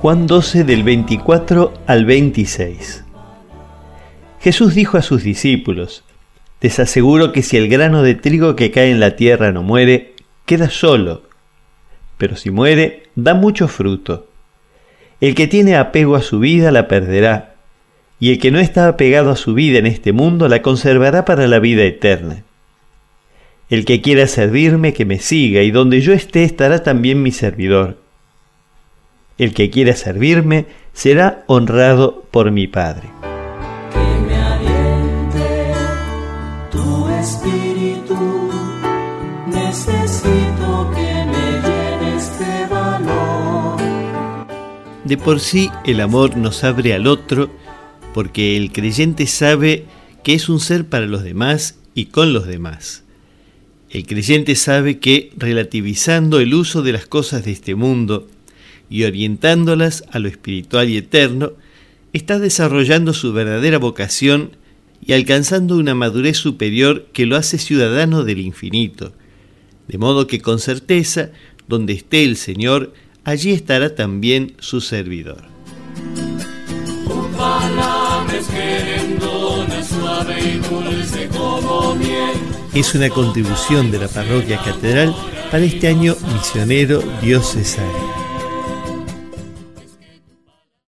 Juan 12 del 24 al 26. Jesús dijo a sus discípulos, Les aseguro que si el grano de trigo que cae en la tierra no muere, queda solo, pero si muere, da mucho fruto. El que tiene apego a su vida la perderá, y el que no está apegado a su vida en este mundo la conservará para la vida eterna. El que quiera servirme, que me siga, y donde yo esté estará también mi servidor. El que quiera servirme será honrado por mi Padre. Que me aliente tu espíritu, necesito que me llenes de valor. De por sí el amor nos abre al otro porque el creyente sabe que es un ser para los demás y con los demás. El creyente sabe que relativizando el uso de las cosas de este mundo, y orientándolas a lo espiritual y eterno, está desarrollando su verdadera vocación y alcanzando una madurez superior que lo hace ciudadano del infinito. De modo que con certeza, donde esté el Señor, allí estará también su servidor. Es una contribución de la parroquia catedral para este año misionero diocesano.